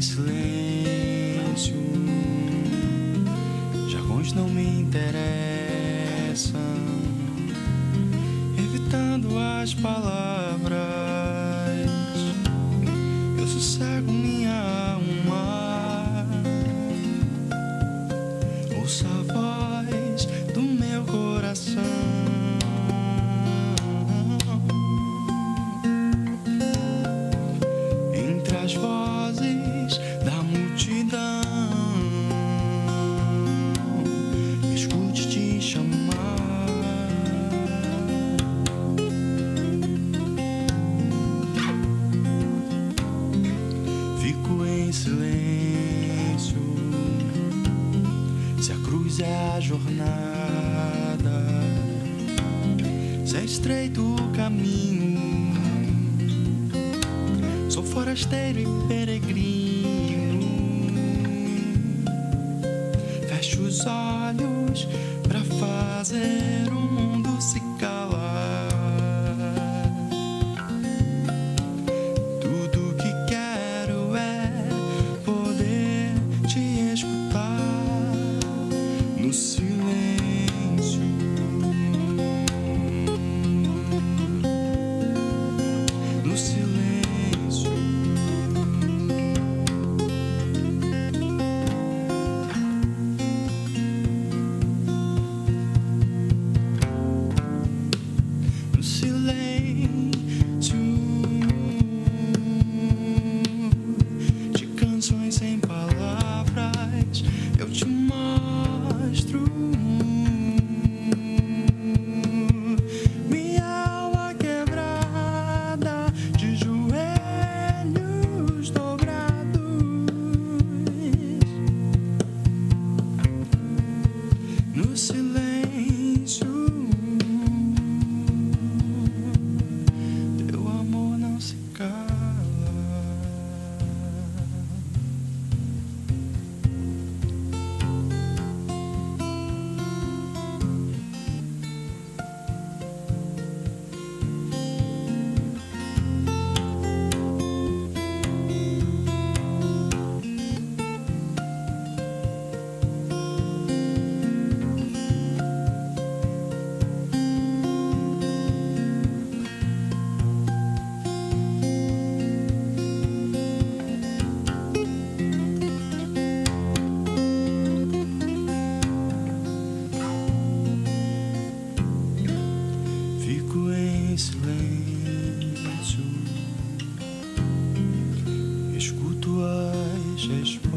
silêncio. Jargões não me interessam, evitando as palavras. Eu sossego minha alma. É a jornada, se é estreito o caminho, sou forasteiro e peregrino. Fecho os olhos pra fazer o mundo silêncio. No silêncio. No silêncio. De canções sem palavras, eu te mando astro. silêncio, escuto as respostas.